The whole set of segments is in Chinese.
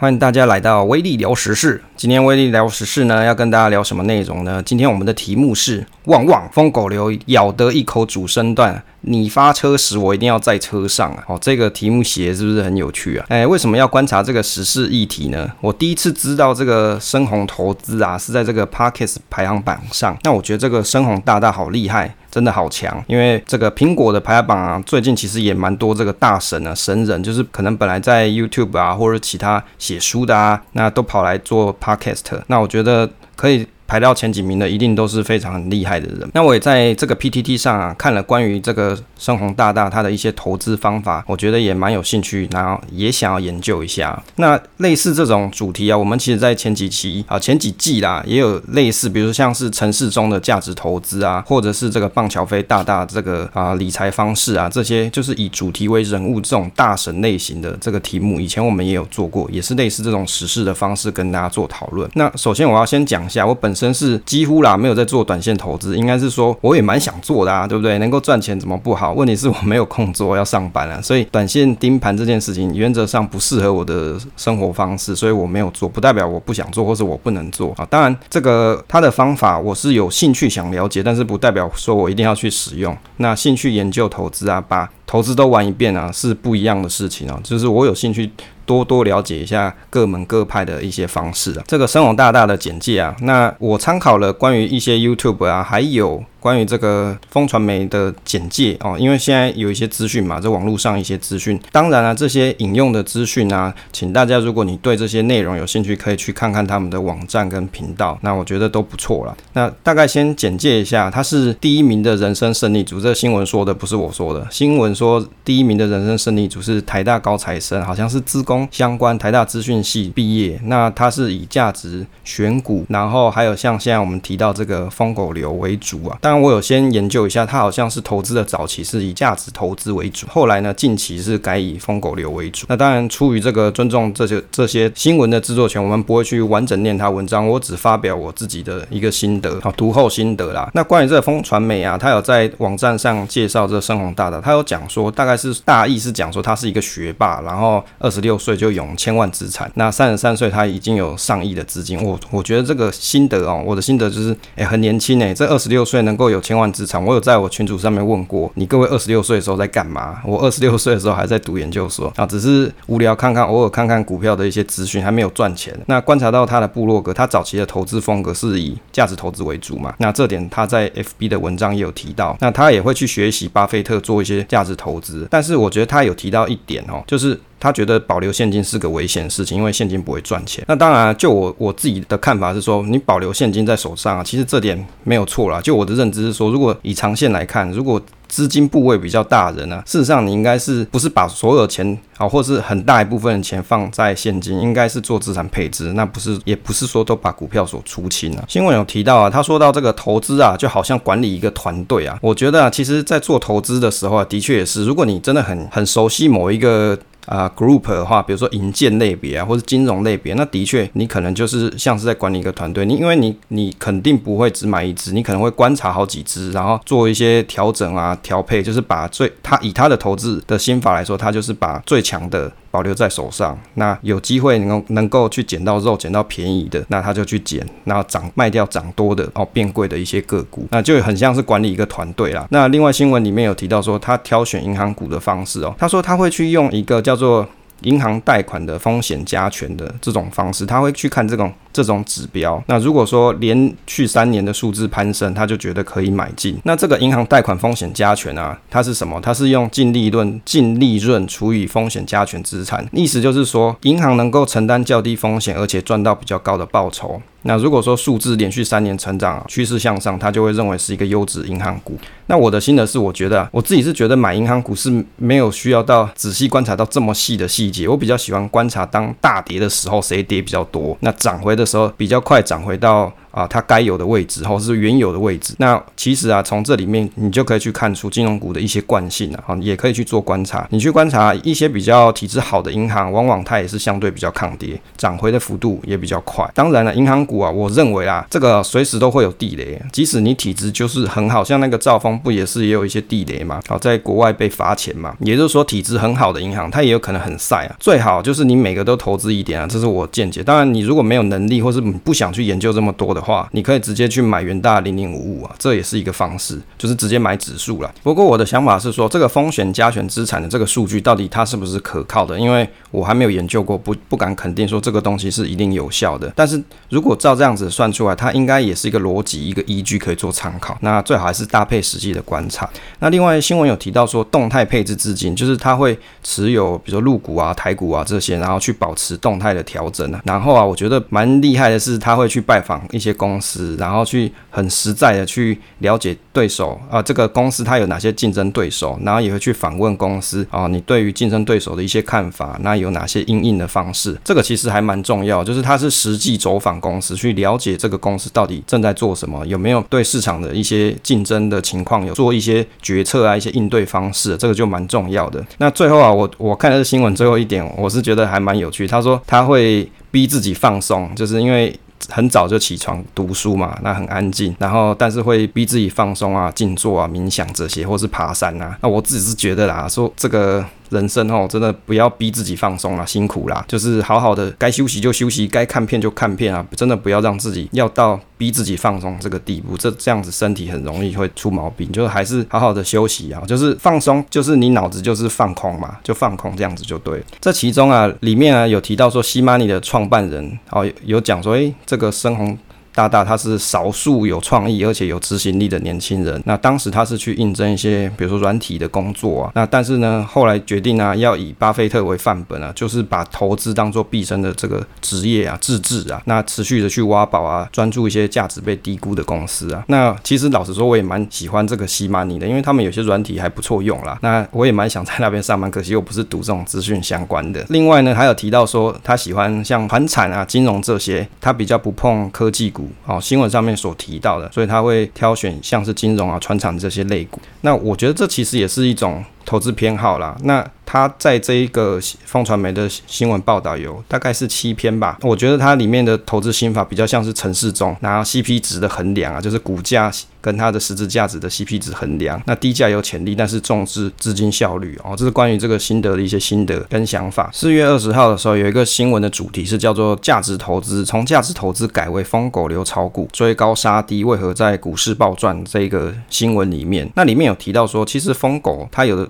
欢迎大家来到威力聊时事。今天威力聊时事呢，要跟大家聊什么内容呢？今天我们的题目是：旺旺疯狗流咬得一口主身段，你发车时我一定要在车上啊！哦，这个题目写是不是很有趣啊？哎，为什么要观察这个时事议题呢？我第一次知道这个深红投资啊，是在这个 Parkes 排行榜上。那我觉得这个深红大大好厉害。真的好强，因为这个苹果的排行榜啊，最近其实也蛮多这个大神啊、神人，就是可能本来在 YouTube 啊或者其他写书的啊，那都跑来做 Podcast。那我觉得可以。排到前几名的一定都是非常厉害的人。那我也在这个 PTT 上啊看了关于这个深红大大他的一些投资方法，我觉得也蛮有兴趣，然后也想要研究一下。那类似这种主题啊，我们其实在前几期啊前几季啦也有类似，比如像是陈世忠的价值投资啊，或者是这个棒乔飞大大这个啊理财方式啊，这些就是以主题为人物这种大神类型的这个题目，以前我们也有做过，也是类似这种实事的方式跟大家做讨论。那首先我要先讲一下我本身。是几乎啦，没有在做短线投资，应该是说我也蛮想做的啊，对不对？能够赚钱怎么不好？问题是我没有空做，要上班啊，所以短线盯盘这件事情原则上不适合我的生活方式，所以我没有做，不代表我不想做或是我不能做啊。当然，这个他的方法我是有兴趣想了解，但是不代表说我一定要去使用。那兴趣研究投资啊，把投资都玩一遍啊，是不一样的事情啊。就是我有兴趣。多多了解一下各门各派的一些方式啊，这个深红大大的简介啊，那我参考了关于一些 YouTube 啊，还有。关于这个风传媒的简介哦，因为现在有一些资讯嘛，在网络上一些资讯，当然了，这些引用的资讯啊，请大家如果你对这些内容有兴趣，可以去看看他们的网站跟频道，那我觉得都不错了。那大概先简介一下，他是第一名的人生胜利组，这新闻说的不是我说的，新闻说第一名的人生胜利组是台大高材生，好像是资工相关，台大资讯系毕业，那他是以价值选股，然后还有像现在我们提到这个疯狗流为主啊。当然，我有先研究一下，他好像是投资的早期是以价值投资为主，后来呢，近期是改以疯狗流为主。那当然，出于这个尊重这些这些新闻的制作权，我们不会去完整念他文章，我只发表我自己的一个心得啊，读后心得啦。那关于这个风传媒啊，他有在网站上介绍这个深红大大，他有讲说，大概是大意是讲说他是一个学霸，然后二十六岁就拥千万资产，那三十三岁他已经有上亿的资金。我我觉得这个心得哦，我的心得就是，哎、很年轻哎，这二十六岁能够有千万。资产，我有在我群组上面问过你各位二十六岁的时候在干嘛？我二十六岁的时候还在读研究所啊，只是无聊看看，偶尔看看股票的一些资讯，还没有赚钱。那观察到他的部落格，他早期的投资风格是以价值投资为主嘛？那这点他在 FB 的文章也有提到。那他也会去学习巴菲特做一些价值投资，但是我觉得他有提到一点哦，就是。他觉得保留现金是个危险事情，因为现金不会赚钱。那当然，就我我自己的看法是说，你保留现金在手上啊，其实这点没有错啦。就我的认知是说，如果以长线来看，如果资金部位比较大的人呢、啊，事实上你应该是不是把所有钱啊，或是很大一部分的钱放在现金，应该是做资产配置，那不是也不是说都把股票所出清啊。新闻有提到啊，他说到这个投资啊，就好像管理一个团队啊。我觉得啊，其实在做投资的时候啊，的确也是，如果你真的很很熟悉某一个。啊，group 的话，比如说银建类别啊，或者金融类别，那的确你可能就是像是在管理一个团队，你因为你你肯定不会只买一只，你可能会观察好几只，然后做一些调整啊、调配，就是把最他以他的投资的心法来说，他就是把最强的。保留在手上，那有机会能够能够去捡到肉，捡到便宜的，那他就去捡，然后涨卖掉涨多的哦，变贵的一些个股，那就很像是管理一个团队啦。那另外新闻里面有提到说，他挑选银行股的方式哦，他说他会去用一个叫做银行贷款的风险加权的这种方式，他会去看这种。这种指标，那如果说连续三年的数字攀升，他就觉得可以买进。那这个银行贷款风险加权啊，它是什么？它是用净利润净利润除以风险加权资产，意思就是说，银行能够承担较低风险，而且赚到比较高的报酬。那如果说数字连续三年成长，趋势向上，他就会认为是一个优质银行股。那我的心得是，我觉得我自己是觉得买银行股是没有需要到仔细观察到这么细的细节，我比较喜欢观察当大跌的时候谁跌比较多，那涨回的时候比较快涨回到啊它该有的位置，或是原有的位置。那其实啊，从这里面你就可以去看出金融股的一些惯性了啊，也可以去做观察。你去观察一些比较体质好的银行，往往它也是相对比较抗跌，涨回的幅度也比较快。当然了，银行股啊，我认为啊，这个随时都会有地雷，即使你体质就是很好，像那个兆丰不也是也有一些地雷嘛？好，在国外被罚钱嘛，也就是说体质很好的银行，它也有可能很晒啊。最好就是你每个都投资一点啊，这是我见解。当然，你如果没有能力，或是不想去研究这么多的话，你可以直接去买元大零零五五啊，这也是一个方式，就是直接买指数了。不过我的想法是说，这个风险加权资产的这个数据到底它是不是可靠的？因为我还没有研究过，不不敢肯定说这个东西是一定有效的。但是如果照这样子算出来，它应该也是一个逻辑、一个依据可以做参考。那最好还是搭配实际的观察。那另外新闻有提到说，动态配置资金就是它会持有，比如说入股啊、台股啊这些，然后去保持动态的调整啊。然后啊，我觉得蛮厉害的是，他会去拜访一些公司，然后去很实在的去了解对手啊，这个公司它有哪些竞争对手，然后也会去访问公司啊，你对于竞争对手的一些看法，那有哪些应应的方式？这个其实还蛮重要，就是他是实际走访公司去了解这个公司到底正在做什么，有没有对市场的一些竞争的情况有做一些决策啊，一些应对方式，这个就蛮重要的。那最后啊，我我看的新闻最后一点，我是觉得还蛮有趣。他说他会逼自己放松，就是因为。很早就起床读书嘛，那很安静，然后但是会逼自己放松啊、静坐啊、冥想这些，或是爬山啊。那我自己是觉得啦，说这个。人生哦，真的不要逼自己放松啦，辛苦啦，就是好好的该休息就休息，该看片就看片啊，真的不要让自己要到逼自己放松这个地步，这这样子身体很容易会出毛病，就是还是好好的休息啊，就是放松，就是你脑子就是放空嘛，就放空这样子就对。这其中啊，里面啊有提到说，CMoney 的创办人哦，有讲说，诶，这个深红。大大他是少数有创意而且有执行力的年轻人。那当时他是去应征一些，比如说软体的工作啊。那但是呢，后来决定啊，要以巴菲特为范本啊，就是把投资当做毕生的这个职业啊、自制啊。那持续的去挖宝啊，专注一些价值被低估的公司啊。那其实老实说，我也蛮喜欢这个西马尼的，因为他们有些软体还不错用啦。那我也蛮想在那边上班，可惜我不是读这种资讯相关的。另外呢，还有提到说他喜欢像传产啊、金融这些，他比较不碰科技股。哦，新闻上面所提到的，所以他会挑选像是金融啊、船厂这些类股。那我觉得这其实也是一种投资偏好啦。那他在这一个风传媒的新闻报道有大概是七篇吧。我觉得它里面的投资心法比较像是陈世忠拿 CP 值的衡量啊，就是股价跟它的实质价值的 CP 值衡量。那低价有潜力，但是重视资金效率哦。这是关于这个心得的一些心得跟想法。四月二十号的时候有一个新闻的主题是叫做价值投资，从价值投资改为疯狗流炒股，追高杀低，为何在股市暴赚？这个新闻里面，那里面有提到说，其实疯狗它有的。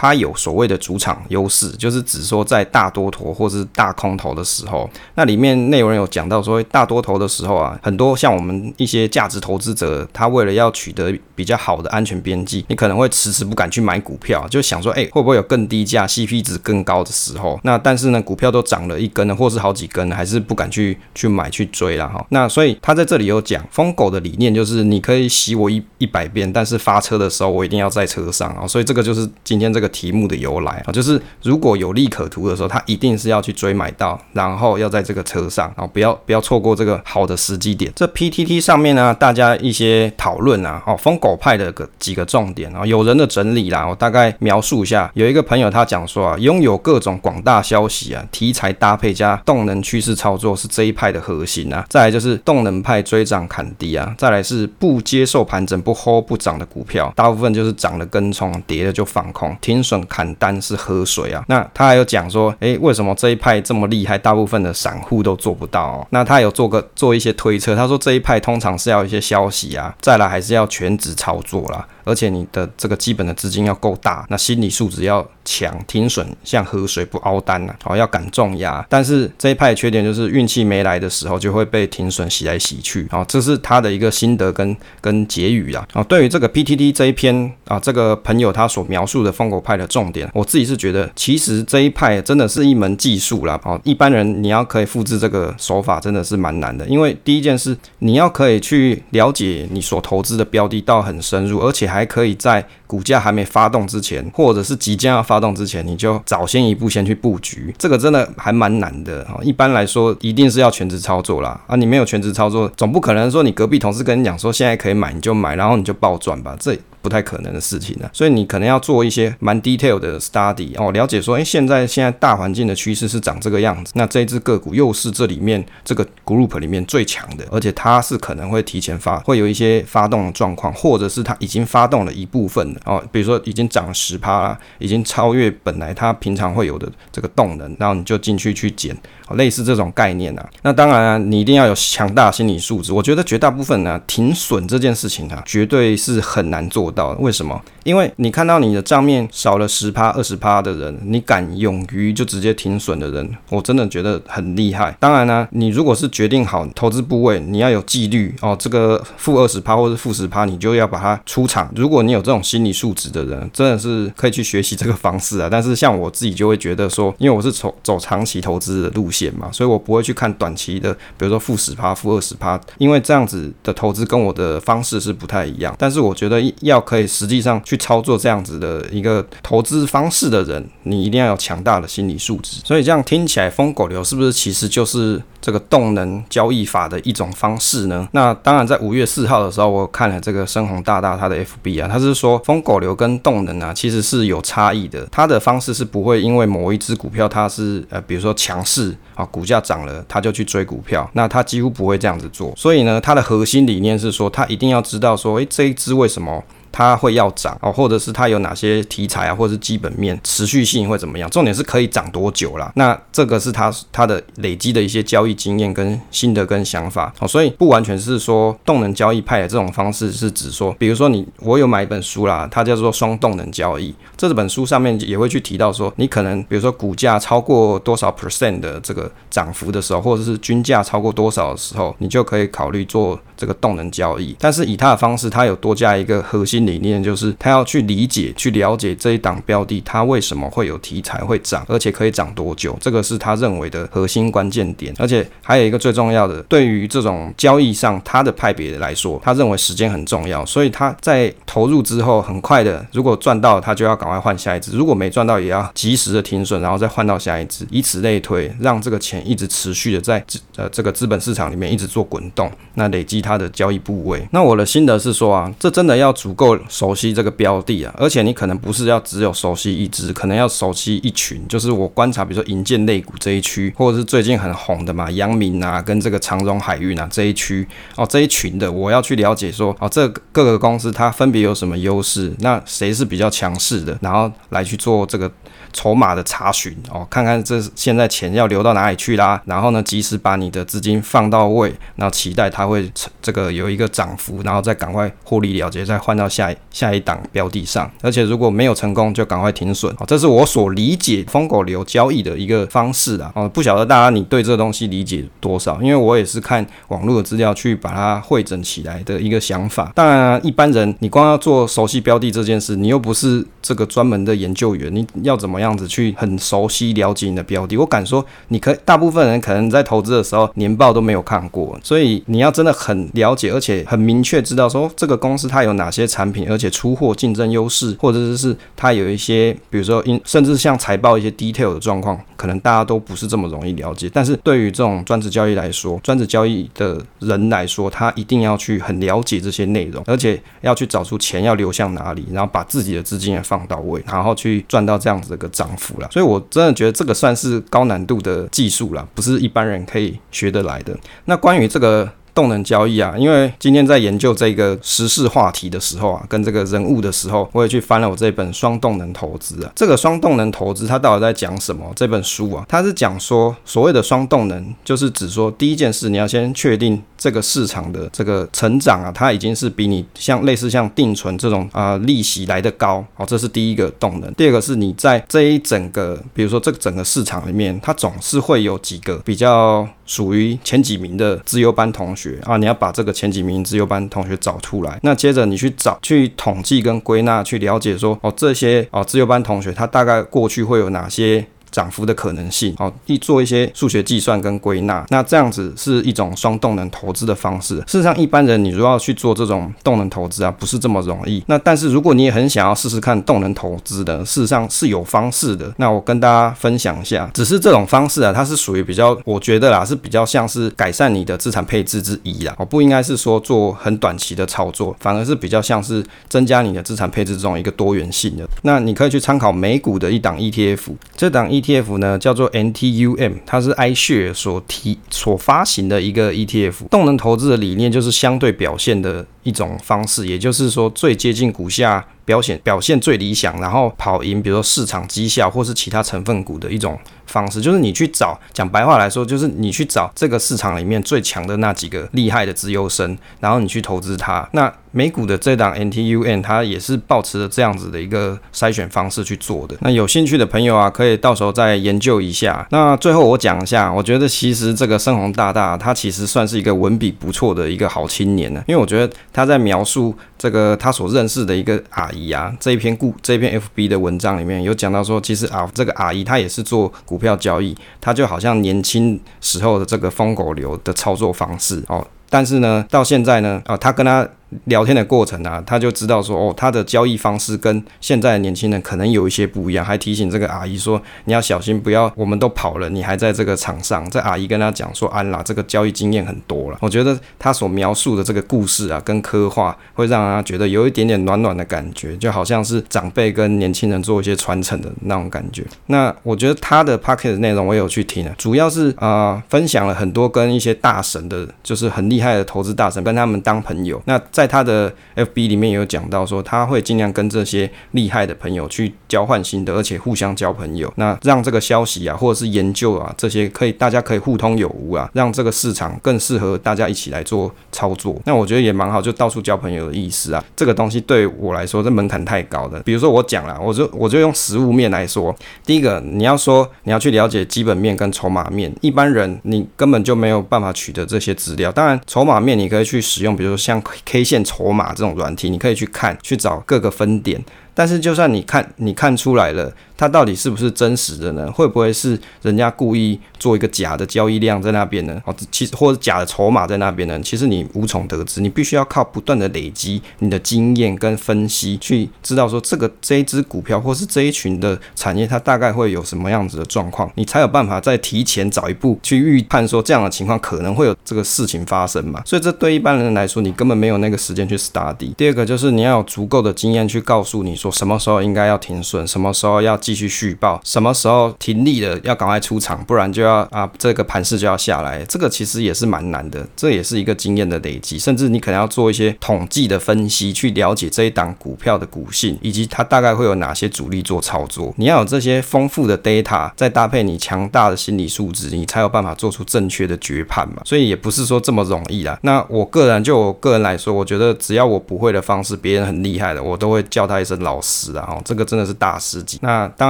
它有所谓的主场优势，就是指说在大多头或是大空头的时候，那里面内容有讲到说，大多头的时候啊，很多像我们一些价值投资者，他为了要取得比较好的安全边际，你可能会迟迟不敢去买股票，就想说，哎，会不会有更低价、CP 值更高的时候？那但是呢，股票都涨了一根了，或是好几根，还是不敢去去买去追了哈。那所以他在这里有讲，疯狗的理念就是，你可以洗我一一百遍，但是发车的时候我一定要在车上啊。所以这个就是今天这个。题目的由来啊，就是如果有利可图的时候，他一定是要去追买到，然后要在这个车上，然后不要不要错过这个好的时机点。这 PTT 上面呢，大家一些讨论啊，哦，疯狗派的个几个重点啊，有人的整理啦，我大概描述一下。有一个朋友他讲说啊，拥有各种广大消息啊，题材搭配加动能趋势操作是这一派的核心啊。再来就是动能派追涨砍低啊，再来是不接受盘整不 hold 不涨的股票，大部分就是涨了跟冲，跌了就放空，停。损砍单是喝水啊！那他还有讲说，诶，为什么这一派这么厉害？大部分的散户都做不到哦。那他有做个做一些推测，他说这一派通常是要一些消息啊，再来还是要全职操作啦。而且你的这个基本的资金要够大，那心理素质要强，停损像河水不凹单呐，好要敢重压。但是这一派的缺点就是运气没来的时候就会被停损洗来洗去，哦，这是他的一个心得跟跟结语啦。哦，对于这个 PTT 这一篇啊，这个朋友他所描述的疯狗派的重点，我自己是觉得其实这一派真的是一门技术啦。哦，一般人你要可以复制这个手法真的是蛮难的，因为第一件事你要可以去了解你所投资的标的到很深入，而且还可以在股价还没发动之前，或者是即将要发动之前，你就早先一步先去布局，这个真的还蛮难的啊。一般来说，一定是要全职操作啦啊！你没有全职操作，总不可能说你隔壁同事跟你讲说现在可以买你就买，然后你就暴赚吧？这。不太可能的事情呢，所以你可能要做一些蛮 detail 的 study 哦，了解说，哎，现在现在大环境的趋势是长这个样子，那这只个股又是这里面这个 group 里面最强的，而且它是可能会提前发，会有一些发动的状况，或者是它已经发动了一部分的哦，比如说已经涨十趴啦，已经超越本来它平常会有的这个动能，然后你就进去去捡，类似这种概念啊。那当然啊，你一定要有强大心理素质，我觉得绝大部分呢、啊，停损这件事情啊，绝对是很难做到的。为什么？因为你看到你的账面少了十趴、二十趴的人，你敢勇于就直接停损的人，我真的觉得很厉害。当然呢、你如果是决定好投资部位，你要有纪律哦。这个负二十趴或者负十趴，你就要把它出场。如果你有这种心理素质的人，真的是可以去学习这个方式啊。但是像我自己就会觉得说，因为我是走走长期投资的路线减嘛，所以我不会去看短期的，比如说负十趴、负二十趴，因为这样子的投资跟我的方式是不太一样。但是我觉得要可以实际上去操作这样子的一个投资方式的人，你一定要有强大的心理素质。所以这样听起来，疯狗流是不是其实就是这个动能交易法的一种方式呢？那当然，在五月四号的时候，我看了这个深红大大他的 FB 啊，他是说疯狗流跟动能啊其实是有差异的。他的方式是不会因为某一只股票它是呃，比如说强势啊，股价涨了，他就去追股票，那他几乎不会这样子做。所以呢，他的核心理念是说，他一定要知道说，诶，这一只为什么？它会要涨哦，或者是它有哪些题材啊，或者是基本面持续性会怎么样？重点是可以涨多久啦。那这个是它它的累积的一些交易经验跟心得跟想法哦，所以不完全是说动能交易派的这种方式是指说，比如说你我有买一本书啦，它叫做双动能交易。这本书上面也会去提到说，你可能比如说股价超过多少 percent 的这个涨幅的时候，或者是均价超过多少的时候，你就可以考虑做这个动能交易。但是以它的方式，它有多加一个核心理念，就是他要去理解、去了解这一档标的，它为什么会有题材会涨，而且可以涨多久，这个是他认为的核心关键点。而且还有一个最重要的，对于这种交易上他的派别来说，他认为时间很重要，所以他在投入之后，很快的，如果赚到，他就要赶。快换下一只，如果没赚到，也要及时的停损，然后再换到下一只，以此类推，让这个钱一直持续的在呃这个资本市场里面一直做滚动，那累积它的交易部位。那我的心得是说啊，这真的要足够熟悉这个标的啊，而且你可能不是要只有熟悉一只，可能要熟悉一群。就是我观察，比如说银建类股这一区，或者是最近很红的嘛，阳明啊，跟这个长荣海运啊这一区哦，这一群的，我要去了解说哦，这各个公司它分别有什么优势，那谁是比较强势的？然后来去做这个筹码的查询哦，看看这现在钱要流到哪里去啦。然后呢，及时把你的资金放到位，然后期待它会这个有一个涨幅，然后再赶快获利了结，再换到下一下一档标的上。而且如果没有成功，就赶快停损。好，这是我所理解疯狗流交易的一个方式啊。哦，不晓得大家你对这个东西理解多少？因为我也是看网络的资料去把它汇整起来的一个想法。当然，一般人你光要做熟悉标的这件事，你又不是这个专门的研究员，你要怎么样子去很熟悉了解你的标的？我敢说，你可大部分人可能在投资的时候年报都没有看过，所以你要真的很了解，而且很明确知道说这个公司它有哪些产品，而且出货竞争优势，或者是它有一些，比如说因甚至像财报一些 detail 的状况，可能大家都不是这么容易了解。但是对于这种专职交易来说，专职交易的人来说，他一定要去很了解这些内容，而且要去找出钱要流向哪里，然后把自己的资金也放到位，然后去赚到这样子的一个涨幅了，所以我真的觉得这个算是高难度的技术了，不是一般人可以学得来的。那关于这个。动能交易啊，因为今天在研究这个时事话题的时候啊，跟这个人物的时候，我也去翻了我这本《双动能投资》啊。这个双动能投资它到底在讲什么？这本书啊，它是讲说所谓的双动能，就是指说第一件事，你要先确定这个市场的这个成长啊，它已经是比你像类似像定存这种啊、利息来得高，好，这是第一个动能。第二个是你在这一整个，比如说这个整个市场里面，它总是会有几个比较属于前几名的资优班同学。啊，你要把这个前几名自由班同学找出来，那接着你去找、去统计跟归纳、去了解说，哦，这些哦自由班同学他大概过去会有哪些。涨幅的可能性，哦，一做一些数学计算跟归纳。那这样子是一种双动能投资的方式。事实上，一般人你如果要去做这种动能投资啊，不是这么容易。那但是如果你也很想要试试看动能投资的，事实上是有方式的。那我跟大家分享一下，只是这种方式啊，它是属于比较，我觉得啦，是比较像是改善你的资产配置之一啦。我不应该是说做很短期的操作，反而是比较像是增加你的资产配置这种一个多元性的。那你可以去参考美股的一档 ETF，这档 ETF ETF 呢叫做 NTUM，它是 iShare 所提所发行的一个 ETF。动能投资的理念就是相对表现的一种方式，也就是说最接近股价。表现表现最理想，然后跑赢，比如说市场绩效或是其他成分股的一种方式，就是你去找，讲白话来说，就是你去找这个市场里面最强的那几个厉害的资优生，然后你去投资它。那美股的这档 NTUN 它也是保持着这样子的一个筛选方式去做的。那有兴趣的朋友啊，可以到时候再研究一下。那最后我讲一下，我觉得其实这个深红大大他其实算是一个文笔不错的一个好青年呢，因为我觉得他在描述这个他所认识的一个阿姨啊，这一篇故这一篇 FB 的文章里面有讲到说，其实啊这个阿姨她也是做股票交易，她就好像年轻时候的这个疯狗流的操作方式哦，但是呢到现在呢啊她跟他。聊天的过程啊，他就知道说，哦，他的交易方式跟现在的年轻人可能有一些不一样，还提醒这个阿姨说，你要小心，不要我们都跑了，你还在这个场上。这阿姨跟他讲说，安啦，这个交易经验很多了。我觉得他所描述的这个故事啊，跟刻画会让他觉得有一点点暖暖的感觉，就好像是长辈跟年轻人做一些传承的那种感觉。那我觉得他的 podcast 内容我有去听了，主要是啊、分享了很多跟一些大神的，就是很厉害的投资大神，跟他们当朋友。那在他的 FB 里面也有讲到说，他会尽量跟这些厉害的朋友去交换心得，而且互相交朋友，那让这个消息啊，或者是研究啊，这些可以大家可以互通有无啊，让这个市场更适合大家一起来做操作。那我觉得也蛮好，就到处交朋友的意思啊。这个东西对我来说，这门槛太高了。比如说我讲了，我就我就用实物面来说，第一个你要说你要去了解基本面跟筹码面，一般人你根本就没有办法取得这些资料。当然，筹码面你可以去使用，比如说像 K 线筹。筹码这种软体，你可以去看，去找各个分点。但是，就算你看，你看出来了。它到底是不是真实的呢？会不会是人家故意做一个假的交易量在那边呢？哦，其实或者假的筹码在那边呢？其实你无从得知，你必须要靠不断的累积你的经验跟分析，去知道说这个这一只股票或是这一群的产业，它大概会有什么样子的状况，你才有办法再提前早一步去预判说这样的情况可能会有这个事情发生嘛。所以这对一般人来说，你根本没有那个时间去 study。第二个就是你要有足够的经验去告诉你说什么时候应该要停损，什么时候要。继续续报，什么时候停利了，要赶快出场，不然就要啊，这个盘势就要下来。这个其实也是蛮难的，这也是一个经验的累积，甚至你可能要做一些统计的分析，去了解这一档股票的股性，以及它大概会有哪些主力做操作。你要有这些丰富的 data，再搭配你强大的心理素质，你才有办法做出正确的决判嘛。所以也不是说这么容易啦。那我个人就我个人来说，我觉得只要我不会的方式，别人很厉害的，我都会叫他一声老师啊。哦，这个真的是大师级。那当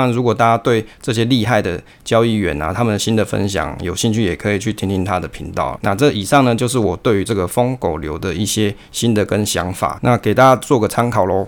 然，如果大家对这些厉害的交易员啊，他们的新的分享有兴趣，也可以去听听他的频道。那这以上呢，就是我对于这个疯狗流的一些新的跟想法，那给大家做个参考喽。